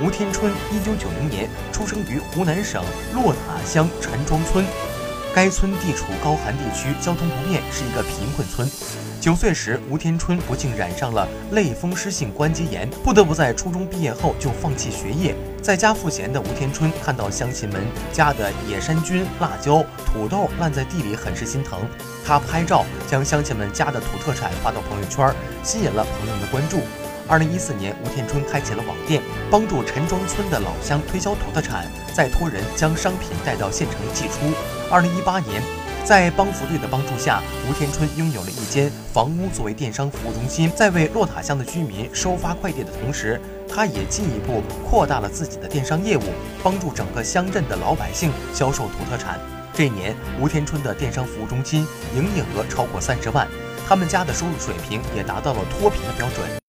吴天春，一九九零年出生于湖南省洛塔乡陈庄村。该村地处高寒地区，交通不便，是一个贫困村。九岁时，吴天春不幸染上了类风湿性关节炎，不得不在初中毕业后就放弃学业。在家赋闲的吴天春看到乡亲们家的野山菌、辣椒、土豆烂在地里，很是心疼。他拍照将乡亲们家的土特产发到朋友圈，吸引了朋友们的关注。二零一四年，吴天春开启了网店，帮助陈庄村的老乡推销土特产，再托人将商品带到县城寄出。二零一八年。在帮扶队的帮助下，吴天春拥有了一间房屋作为电商服务中心。在为洛塔乡的居民收发快递的同时，他也进一步扩大了自己的电商业务，帮助整个乡镇的老百姓销售土特产。这一年，吴天春的电商服务中心营业额超过三十万，他们家的收入水平也达到了脱贫的标准。